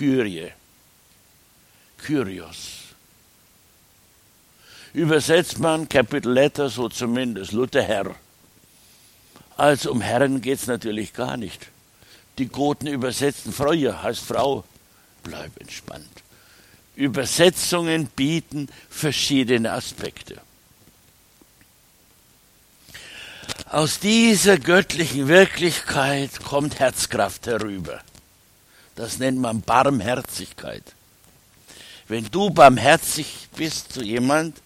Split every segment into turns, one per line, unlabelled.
Kyrie. Kyrios. Übersetzt man Capital Letter, so zumindest Luther Herr. Also um Herren geht es natürlich gar nicht. Die Goten übersetzen Freude heißt Frau. Bleib entspannt. Übersetzungen bieten verschiedene Aspekte. Aus dieser göttlichen Wirklichkeit kommt Herzkraft herüber. Das nennt man Barmherzigkeit. Wenn du barmherzig bist zu jemand,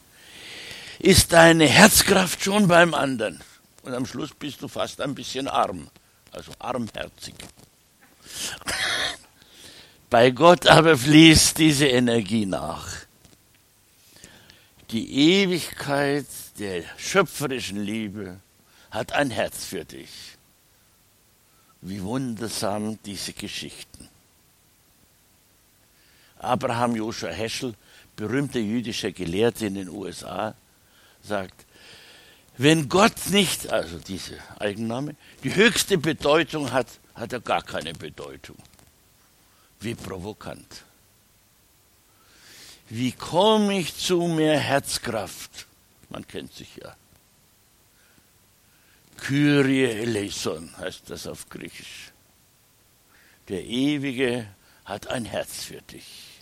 ist deine Herzkraft schon beim anderen. Und am Schluss bist du fast ein bisschen arm, also armherzig. Bei Gott aber fließt diese Energie nach. Die Ewigkeit der schöpferischen Liebe hat ein Herz für dich. Wie wundersam diese Geschichten. Abraham Joshua Heschel, berühmter jüdischer Gelehrter in den USA, sagt, wenn Gott nicht, also diese Eigenname, die höchste Bedeutung hat, hat er gar keine Bedeutung. Wie provokant. Wie komme ich zu mehr Herzkraft? Man kennt sich ja. Kyrie eleison heißt das auf Griechisch. Der Ewige hat ein Herz für dich.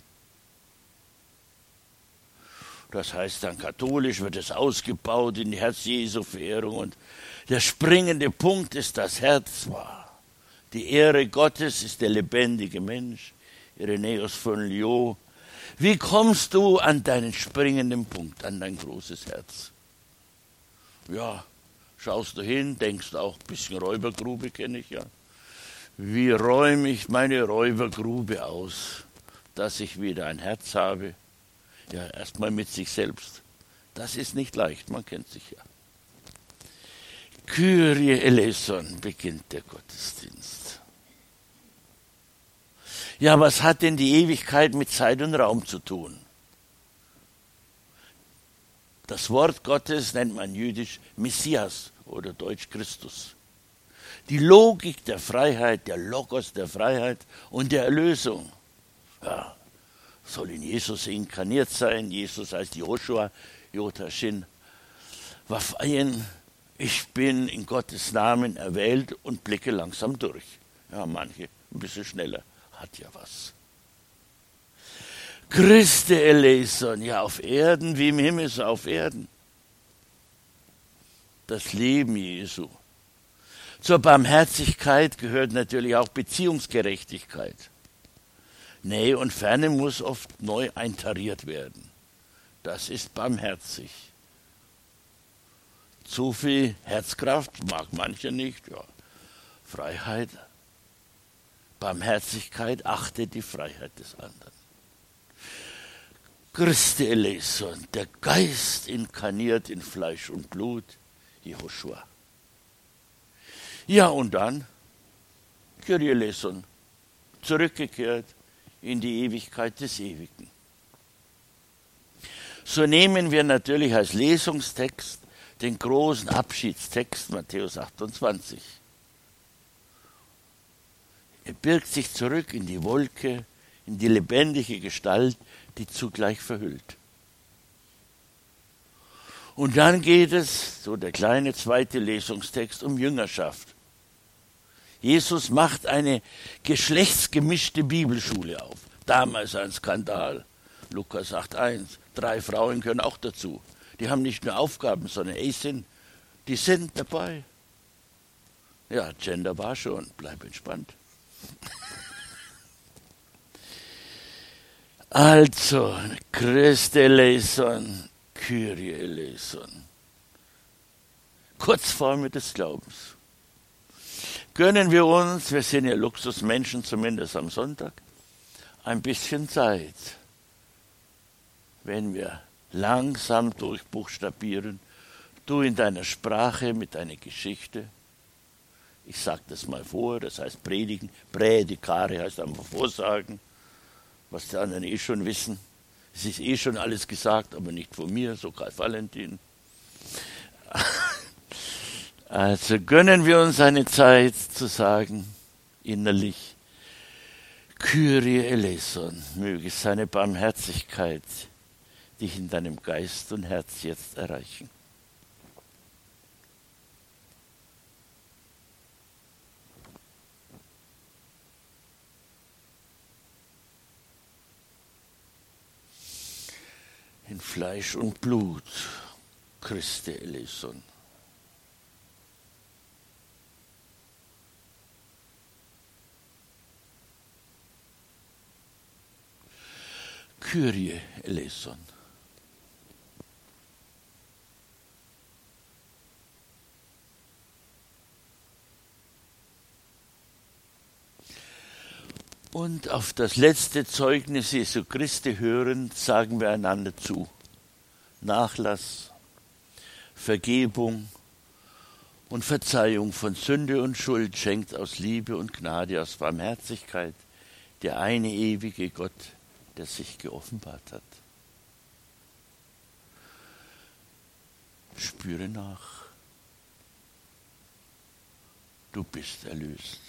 Das heißt dann katholisch wird es ausgebaut in die Herz-Jesu-Verehrung und der springende Punkt ist das Herz war. Die Ehre Gottes ist der lebendige Mensch. Irenäus von Lyon. Wie kommst du an deinen springenden Punkt, an dein großes Herz? Ja, schaust du hin, denkst auch, bisschen Räubergrube kenne ich ja. Wie räume ich meine Räubergrube aus, dass ich wieder ein Herz habe, ja, erstmal mit sich selbst. Das ist nicht leicht, man kennt sich ja. Kyrie eleison beginnt der Gottesdienst. Ja, was hat denn die Ewigkeit mit Zeit und Raum zu tun? Das Wort Gottes nennt man jüdisch Messias oder deutsch Christus. Die Logik der Freiheit, der Logos der Freiheit und der Erlösung. Ja, soll in Jesus inkarniert sein. Jesus heißt Joshua, Jotashin, Wafayen. Ich bin in Gottes Namen erwählt und blicke langsam durch. Ja, manche ein bisschen schneller. Hat ja was. Christe eleison, ja, auf Erden wie im Himmel, so auf Erden. Das Leben Jesu. Zur Barmherzigkeit gehört natürlich auch Beziehungsgerechtigkeit. Nähe und Ferne muss oft neu eintariert werden. Das ist barmherzig. Zu viel Herzkraft mag manche nicht. Ja. Freiheit, Barmherzigkeit achtet die Freiheit des anderen. Christi eleison, der Geist inkarniert in Fleisch und Blut, Jehoshua. Ja, und dann, Kyrie eleison, zurückgekehrt in die Ewigkeit des Ewigen. So nehmen wir natürlich als Lesungstext den großen Abschiedstext Matthäus 28. Er birgt sich zurück in die Wolke, in die lebendige Gestalt, die zugleich verhüllt. Und dann geht es, so der kleine zweite Lesungstext, um Jüngerschaft. Jesus macht eine geschlechtsgemischte Bibelschule auf. Damals ein Skandal. Lukas 8.1. Drei Frauen können auch dazu. Die haben nicht nur Aufgaben, sondern ey, sind, die sind dabei. Ja, Gender war schon. Bleib entspannt. Also, Christe eleison, Kyrie eleison. Kurzform des Glaubens gönnen wir uns, wir sind ja Luxusmenschen, zumindest am Sonntag, ein bisschen Zeit, wenn wir langsam durchbuchstabieren, du in deiner Sprache mit deiner Geschichte. Ich sage das mal vor, das heißt predigen, Prädikare heißt einfach vorsagen, was die anderen eh schon wissen. Es ist eh schon alles gesagt, aber nicht von mir, so Karl Valentin. Also gönnen wir uns eine Zeit zu sagen, innerlich, Kyrie eleison, möge seine Barmherzigkeit dich in deinem Geist und Herz jetzt erreichen. In Fleisch und Blut, Christe eleison. Kyrie eleison. Und auf das letzte Zeugnis Jesu Christi hörend sagen wir einander zu. Nachlass, Vergebung und Verzeihung von Sünde und Schuld schenkt aus Liebe und Gnade, aus Barmherzigkeit der eine ewige Gott, der sich geoffenbart hat. Spüre nach. Du bist erlöst.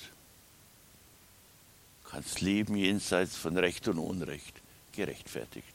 Kannst leben jenseits von Recht und Unrecht, gerechtfertigt.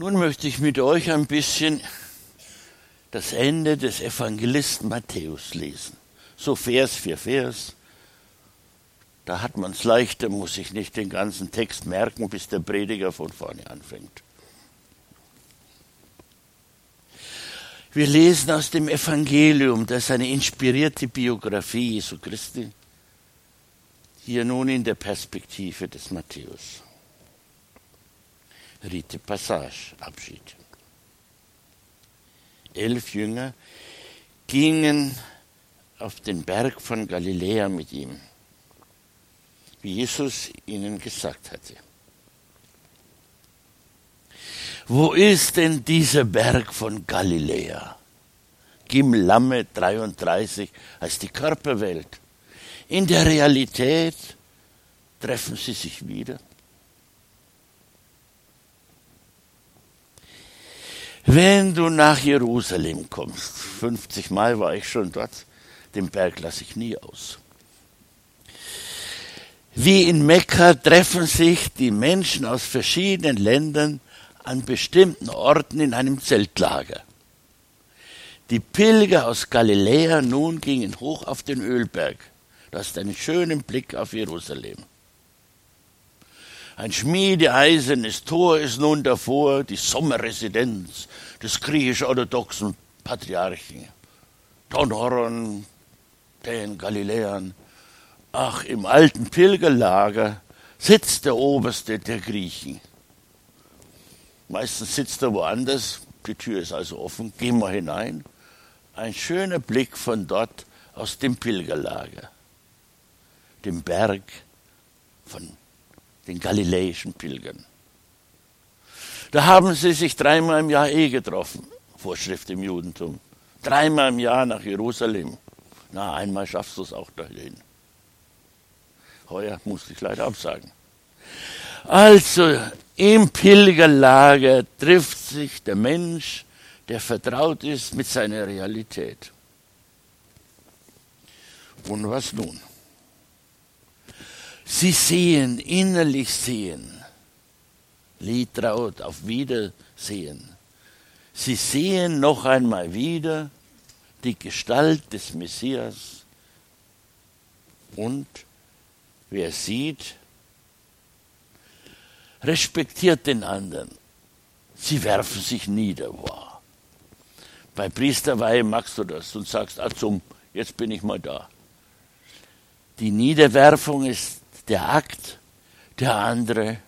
Nun möchte ich mit euch ein bisschen das Ende des Evangelisten Matthäus lesen. So Vers für Vers. Da hat man es leichter, muss ich nicht den ganzen Text merken, bis der Prediger von vorne anfängt. Wir lesen aus dem Evangelium, das ist eine inspirierte Biografie Jesu Christi, hier nun in der Perspektive des Matthäus. Rite Passage, Abschied. Elf Jünger gingen auf den Berg von Galiläa mit ihm, wie Jesus ihnen gesagt hatte. Wo ist denn dieser Berg von Galiläa? Gimlamme 33 heißt die Körperwelt. In der Realität treffen sie sich wieder. Wenn du nach Jerusalem kommst, 50 Mal war ich schon dort, den Berg lasse ich nie aus. Wie in Mekka treffen sich die Menschen aus verschiedenen Ländern an bestimmten Orten in einem Zeltlager. Die Pilger aus Galiläa nun gingen hoch auf den Ölberg. Du hast einen schönen Blick auf Jerusalem. Ein schmiedeeisernes Tor ist nun davor, die Sommerresidenz des griechisch-orthodoxen Patriarchen. Don den Galiläern. Ach, im alten Pilgerlager sitzt der Oberste der Griechen. Meistens sitzt er woanders, die Tür ist also offen, gehen wir hinein. Ein schöner Blick von dort aus dem Pilgerlager, dem Berg von den galiläischen Pilgern. Da haben sie sich dreimal im Jahr eh getroffen, Vorschrift im Judentum. Dreimal im Jahr nach Jerusalem. Na, einmal schaffst du es auch dahin. Heuer musste ich leider absagen. Also, im Pilgerlager trifft sich der Mensch, der vertraut ist mit seiner Realität. Und was nun? Sie sehen, innerlich sehen. Lied traut auf Wiedersehen. Sie sehen noch einmal wieder die Gestalt des Messias und wer sieht, respektiert den anderen. Sie werfen sich nieder. Wow. Bei Priesterweihe magst du das und sagst, ah, jetzt bin ich mal da. Die Niederwerfung ist der Akt, der andere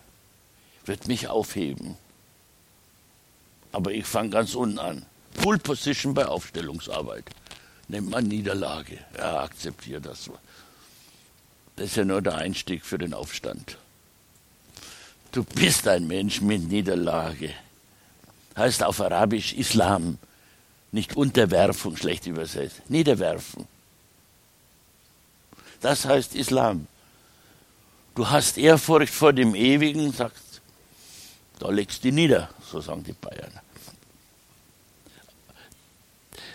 wird mich aufheben. Aber ich fange ganz unten an. Full Position bei Aufstellungsarbeit. Nennt man Niederlage. Er akzeptiert das. Das ist ja nur der Einstieg für den Aufstand. Du bist ein Mensch mit Niederlage. Heißt auf Arabisch Islam, nicht Unterwerfung, schlecht übersetzt. Niederwerfen. Das heißt Islam. Du hast Ehrfurcht vor dem Ewigen, sagst, da legst du nieder, so sagen die Bayern.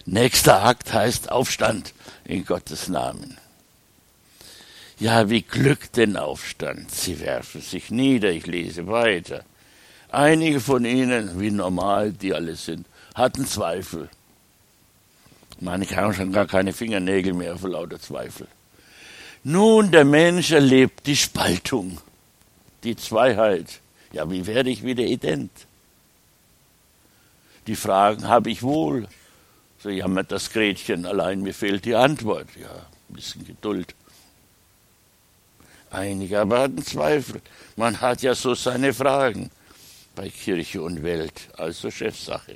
Nächster Akt heißt Aufstand in Gottes Namen. Ja, wie glückt den Aufstand? Sie werfen sich nieder, ich lese weiter. Einige von ihnen, wie normal die alle sind, hatten Zweifel. Manche haben schon gar keine Fingernägel mehr vor lauter Zweifel. Nun, der Mensch erlebt die Spaltung, die Zweiheit. Ja, wie werde ich wieder ident? Die Fragen habe ich wohl. So jammert das Gretchen, allein mir fehlt die Antwort. Ja, ein bisschen Geduld. Einige aber hatten Zweifel. Man hat ja so seine Fragen bei Kirche und Welt, also Chefsache.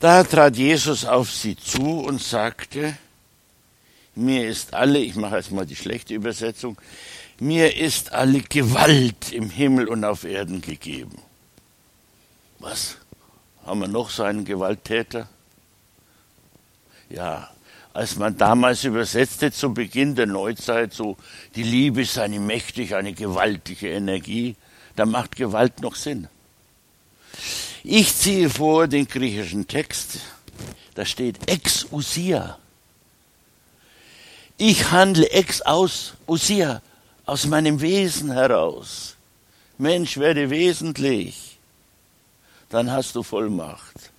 Da trat Jesus auf sie zu und sagte, mir ist alle, ich mache jetzt mal die schlechte Übersetzung, mir ist alle Gewalt im Himmel und auf Erden gegeben. Was? Haben wir noch so einen Gewalttäter? Ja, als man damals übersetzte zu Beginn der Neuzeit so, die Liebe ist eine mächtige, eine gewaltige Energie, da macht Gewalt noch Sinn. Ich ziehe vor den griechischen Text, da steht ex usia. Ich handle ex aus usia, aus meinem Wesen heraus. Mensch, werde wesentlich dann hast du Vollmacht.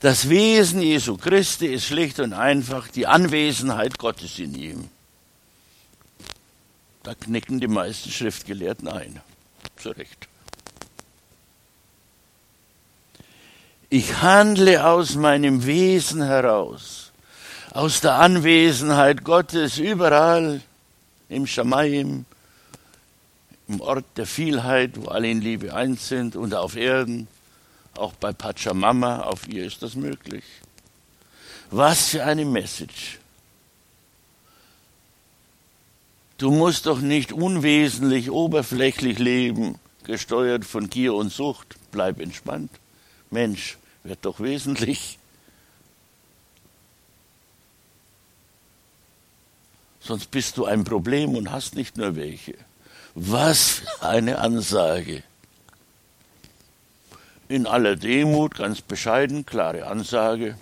Das Wesen Jesu Christi ist schlicht und einfach die Anwesenheit Gottes in ihm. Da knicken die meisten Schriftgelehrten ein. Zu Recht. Ich handle aus meinem Wesen heraus, aus der Anwesenheit Gottes überall im Schamaim, im Ort der Vielheit, wo alle in Liebe eins sind und auf Erden, auch bei Pachamama, auf ihr ist das möglich. Was für eine Message. Du musst doch nicht unwesentlich, oberflächlich leben, gesteuert von Gier und Sucht. Bleib entspannt. Mensch, wird doch wesentlich. Sonst bist du ein Problem und hast nicht nur welche. Was eine Ansage. In aller Demut, ganz bescheiden, klare Ansage.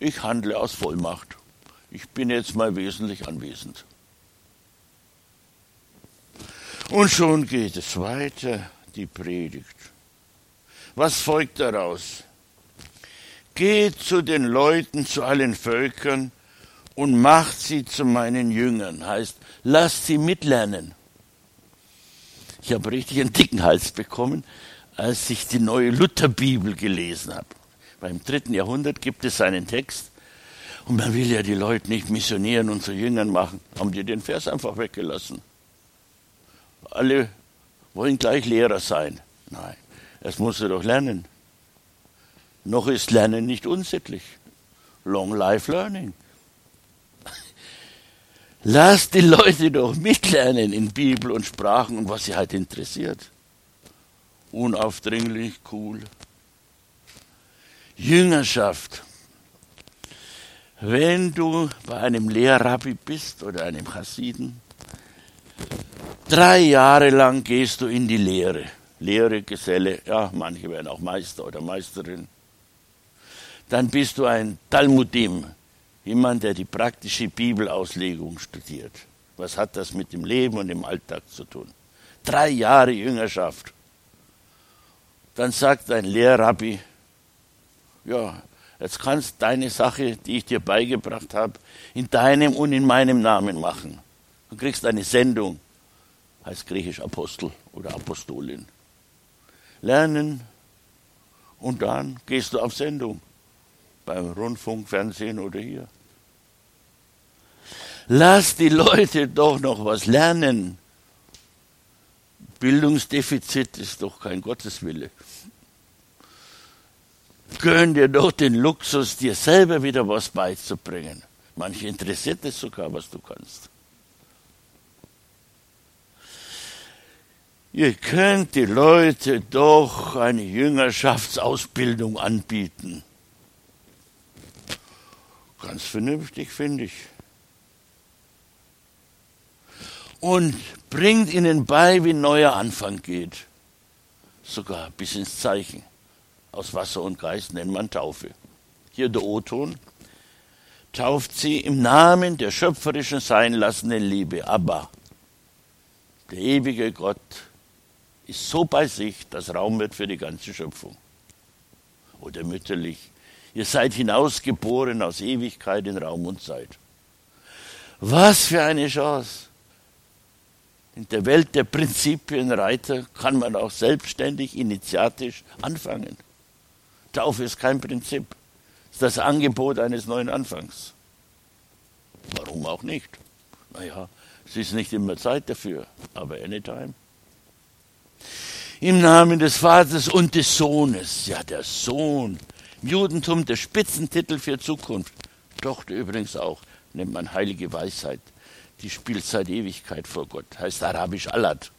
Ich handle aus Vollmacht. Ich bin jetzt mal wesentlich anwesend. Und schon geht es weiter, die Predigt. Was folgt daraus? Geht zu den Leuten, zu allen Völkern und macht sie zu meinen Jüngern. Heißt, lasst sie mitlernen. Ich habe richtig einen dicken Hals bekommen, als ich die neue Lutherbibel gelesen habe. Beim dritten Jahrhundert gibt es einen Text und man will ja die Leute nicht missionieren und zu Jüngern machen. Haben die den Vers einfach weggelassen. Alle wollen gleich Lehrer sein. Nein, das muss er doch lernen. Noch ist Lernen nicht unsittlich. Long Life Learning. Lass die Leute doch mitlernen in Bibel und Sprachen und was sie halt interessiert. Unaufdringlich, cool. Jüngerschaft. Wenn du bei einem Lehrrabbi bist oder einem Chassiden, drei Jahre lang gehst du in die Lehre. Lehre, Geselle, ja, manche werden auch Meister oder Meisterin. Dann bist du ein Talmudim, jemand, der die praktische Bibelauslegung studiert. Was hat das mit dem Leben und dem Alltag zu tun? Drei Jahre Jüngerschaft. Dann sagt ein Lehrrabbi, ja, jetzt kannst deine Sache, die ich dir beigebracht habe, in deinem und in meinem Namen machen. Du kriegst eine Sendung, heißt griechisch Apostel oder Apostolin. Lernen und dann gehst du auf Sendung beim Rundfunk, Fernsehen oder hier. Lass die Leute doch noch was lernen. Bildungsdefizit ist doch kein Gotteswille. Gönn dir doch den Luxus, dir selber wieder was beizubringen. Manche interessiert es sogar, was du kannst. Ihr könnt die Leute doch eine Jüngerschaftsausbildung anbieten. Ganz vernünftig, finde ich. Und bringt ihnen bei, wie neuer Anfang geht. Sogar bis ins Zeichen. Aus Wasser und Geist nennt man Taufe. Hier der O-Ton. Tauft sie im Namen der schöpferischen sein lassenden Liebe. Aber der ewige Gott ist so bei sich, dass Raum wird für die ganze Schöpfung. Oder mütterlich. Ihr seid hinausgeboren aus Ewigkeit in Raum und Zeit. Was für eine Chance. In der Welt der Prinzipienreiter kann man auch selbstständig, initiatisch anfangen. Taufe ist kein Prinzip. Es ist das Angebot eines neuen Anfangs. Warum auch nicht? Naja, es ist nicht immer Zeit dafür, aber anytime. Im Namen des Vaters und des Sohnes. Ja, der Sohn. Im Judentum der Spitzentitel für Zukunft. Tochter übrigens auch. Nennt man heilige Weisheit. Die spielt seit Ewigkeit vor Gott. Heißt arabisch Allat.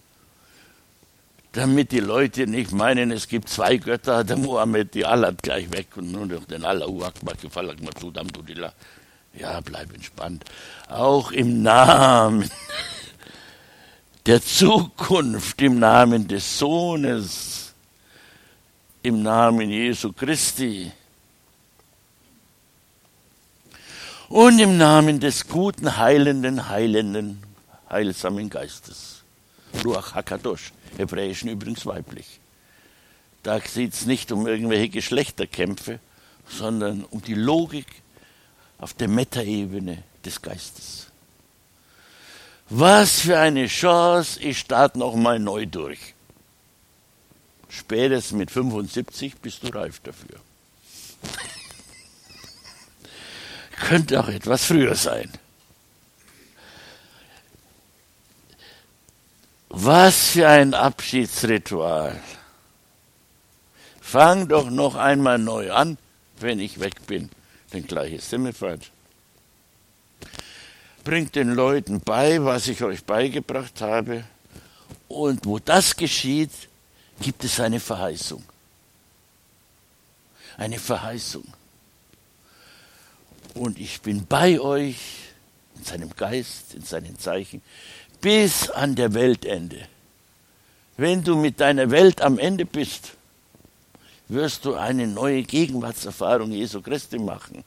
Damit die Leute nicht meinen, es gibt zwei Götter, der Mohammed, die Allat gleich weg und nur noch den Allahu Akbar, Gefalak Ja, bleib entspannt. Auch im Namen der Zukunft im Namen des Sohnes, im Namen Jesu Christi und im Namen des guten, heilenden, heilenden, heilsamen Geistes. Ruach Hakadosh, hebräischen übrigens weiblich. Da geht es nicht um irgendwelche Geschlechterkämpfe, sondern um die Logik auf der Metaebene des Geistes. Was für eine Chance, ich starte nochmal neu durch. Spätestens mit 75 bist du reif dafür. Könnte auch etwas früher sein. Was für ein Abschiedsritual. Fang doch noch einmal neu an, wenn ich weg bin. Denn gleich ist Himmelfahrt bringt den Leuten bei, was ich euch beigebracht habe. Und wo das geschieht, gibt es eine Verheißung. Eine Verheißung. Und ich bin bei euch in seinem Geist, in seinen Zeichen, bis an der Weltende. Wenn du mit deiner Welt am Ende bist, wirst du eine neue Gegenwartserfahrung Jesu Christi machen.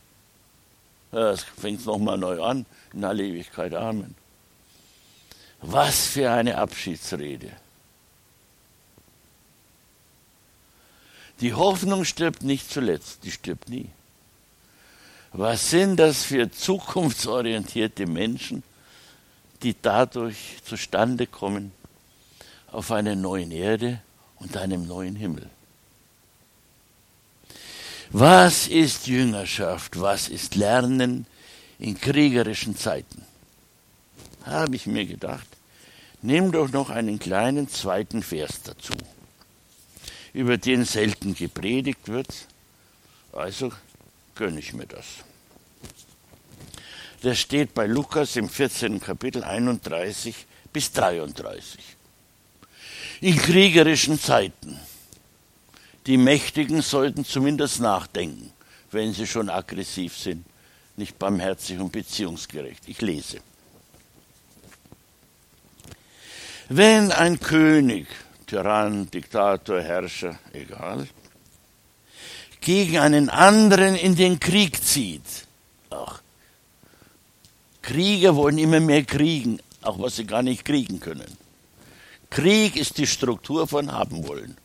Es fängt nochmal neu an in alle Ewigkeit. Amen. Was für eine Abschiedsrede. Die Hoffnung stirbt nicht zuletzt, die stirbt nie. Was sind das für zukunftsorientierte Menschen, die dadurch zustande kommen auf einer neuen Erde und einem neuen Himmel? Was ist Jüngerschaft? Was ist Lernen in kriegerischen Zeiten. Habe ich mir gedacht, nimm doch noch einen kleinen zweiten Vers dazu, über den selten gepredigt wird, also gönne ich mir das. Der steht bei Lukas im 14. Kapitel 31 bis 33. In kriegerischen Zeiten. Die Mächtigen sollten zumindest nachdenken, wenn sie schon aggressiv sind nicht barmherzig und beziehungsgerecht. Ich lese. Wenn ein König, Tyrann, Diktator, Herrscher, egal, gegen einen anderen in den Krieg zieht, ach, Krieger wollen immer mehr kriegen, auch was sie gar nicht kriegen können. Krieg ist die Struktur von haben wollen.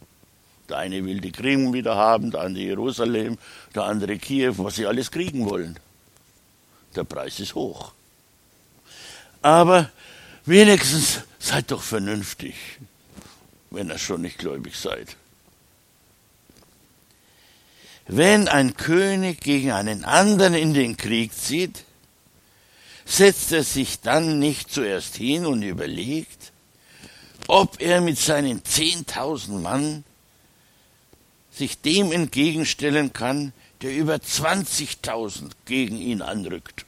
Der eine will die Krim wieder haben, der andere Jerusalem, der andere Kiew, was sie alles kriegen wollen der Preis ist hoch. Aber wenigstens seid doch vernünftig, wenn ihr schon nicht gläubig seid. Wenn ein König gegen einen anderen in den Krieg zieht, setzt er sich dann nicht zuerst hin und überlegt, ob er mit seinen zehntausend Mann sich dem entgegenstellen kann, der über 20.000 gegen ihn anrückt.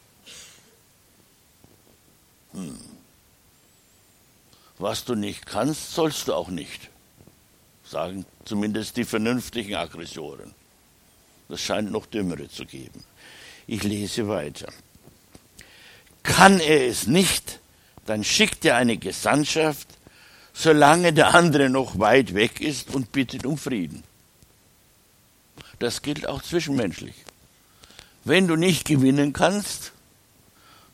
Hm. Was du nicht kannst, sollst du auch nicht, sagen zumindest die vernünftigen Aggressoren. Das scheint noch dümmere zu geben. Ich lese weiter. Kann er es nicht, dann schickt er eine Gesandtschaft, solange der andere noch weit weg ist und bittet um Frieden. Das gilt auch zwischenmenschlich. Wenn du nicht gewinnen kannst,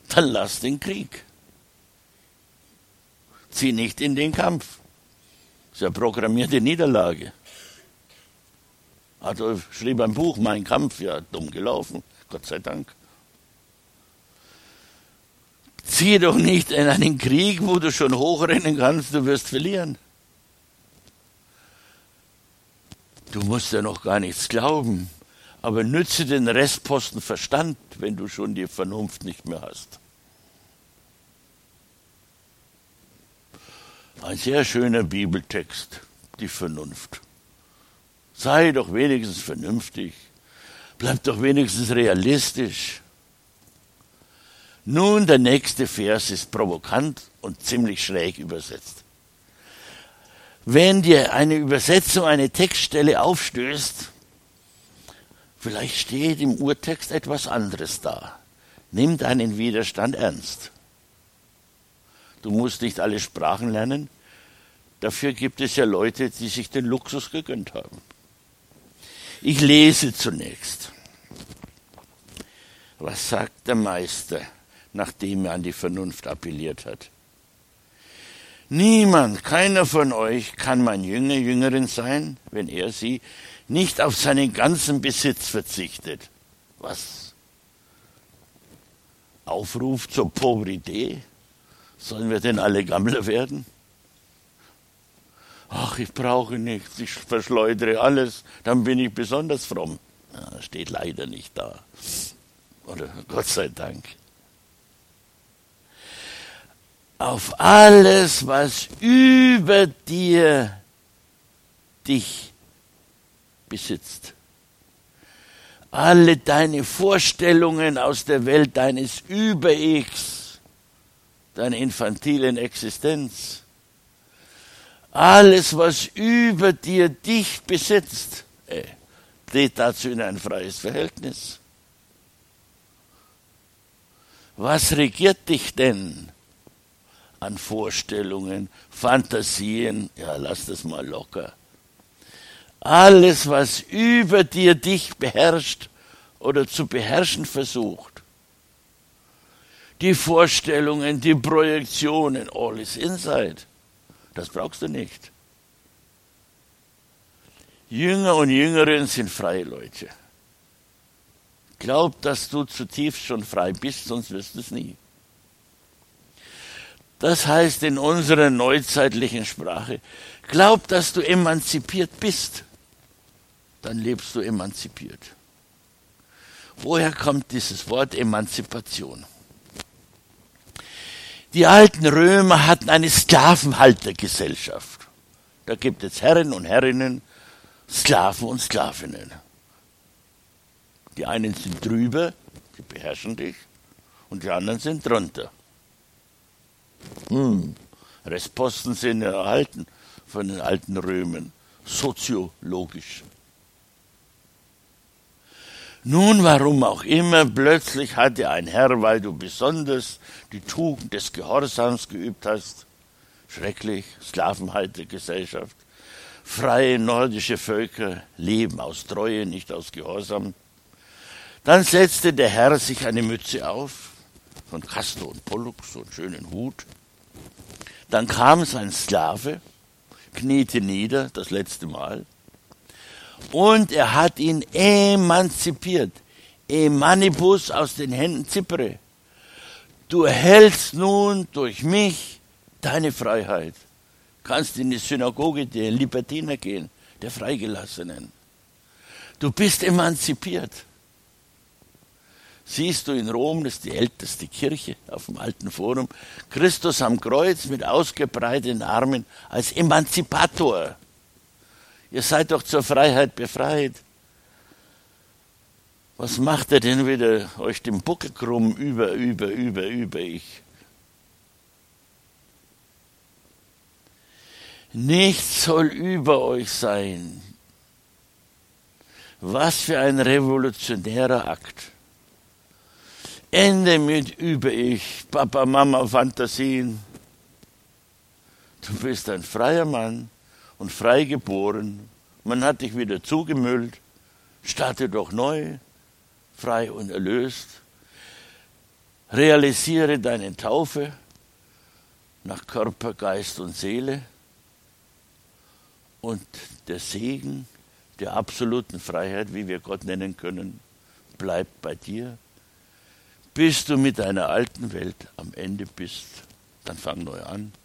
dann lass den Krieg. Zieh nicht in den Kampf. Das ist ja programmierte Niederlage. Adolf schrieb ein Buch, Mein Kampf, ja, dumm gelaufen, Gott sei Dank. Zieh doch nicht in einen Krieg, wo du schon hochrennen kannst, du wirst verlieren. Du musst ja noch gar nichts glauben, aber nütze den Restposten Verstand, wenn du schon die Vernunft nicht mehr hast. Ein sehr schöner Bibeltext, die Vernunft. Sei doch wenigstens vernünftig, bleib doch wenigstens realistisch. Nun, der nächste Vers ist provokant und ziemlich schräg übersetzt. Wenn dir eine Übersetzung eine Textstelle aufstößt, vielleicht steht im Urtext etwas anderes da. Nimm deinen Widerstand ernst. Du musst nicht alle Sprachen lernen. Dafür gibt es ja Leute, die sich den Luxus gegönnt haben. Ich lese zunächst. Was sagt der Meister, nachdem er an die Vernunft appelliert hat? Niemand, keiner von euch kann mein Jünger, Jüngerin sein, wenn er sie nicht auf seinen ganzen Besitz verzichtet. Was? Aufruf zur Pauvreté? Sollen wir denn alle Gammler werden? Ach, ich brauche nichts, ich verschleudere alles, dann bin ich besonders fromm. Ja, steht leider nicht da. Oder Gott sei Dank. Auf alles, was über dir dich besitzt. Alle deine Vorstellungen aus der Welt deines Über-Ichs, deiner infantilen Existenz, alles, was über dir dich besitzt, äh, tritt dazu in ein freies Verhältnis. Was regiert dich denn an Vorstellungen, Fantasien? Ja, lass das mal locker. Alles, was über dir dich beherrscht oder zu beherrschen versucht. Die Vorstellungen, die Projektionen, all is inside. Das brauchst du nicht. Jünger und Jüngerinnen sind freie Leute. Glaub, dass du zutiefst schon frei bist, sonst wirst du es nie. Das heißt in unserer neuzeitlichen Sprache, glaub, dass du emanzipiert bist, dann lebst du emanzipiert. Woher kommt dieses Wort Emanzipation? Die alten Römer hatten eine Sklavenhaltergesellschaft. Da gibt es Herren und Herrinnen, Sklaven und Sklavinnen. Die einen sind drüber, die beherrschen dich, und die anderen sind drunter. Hm. Restposten sind erhalten von den alten Römern, soziologisch. Nun, warum auch immer, plötzlich hatte ein Herr, weil du besonders die Tugend des Gehorsams geübt hast, schrecklich, Sklavenhaltergesellschaft, freie nordische Völker leben aus Treue, nicht aus Gehorsam. Dann setzte der Herr sich eine Mütze auf, von Castor und Pollux, so einen schönen Hut. Dann kam sein Sklave, kniete nieder, das letzte Mal, und er hat ihn emanzipiert. Emanibus aus den Händen Zippere. Du erhältst nun durch mich deine Freiheit. Kannst in die Synagoge der Libertiner gehen, der Freigelassenen. Du bist emanzipiert. Siehst du in Rom, das ist die älteste Kirche auf dem alten Forum, Christus am Kreuz mit ausgebreiteten Armen als Emanzipator. Ihr seid doch zur Freiheit befreit. Was macht er denn wieder euch den Buckel krumm über, über, über, über ich? Nichts soll über euch sein. Was für ein revolutionärer Akt. Ende mit über ich, Papa, Mama, Fantasien. Du bist ein freier Mann und frei geboren. Man hat dich wieder zugemüllt. Starte doch neu, frei und erlöst. Realisiere deine Taufe nach Körper, Geist und Seele und der Segen der absoluten Freiheit, wie wir Gott nennen können, bleibt bei dir, bis du mit deiner alten Welt am Ende bist. Dann fang neu an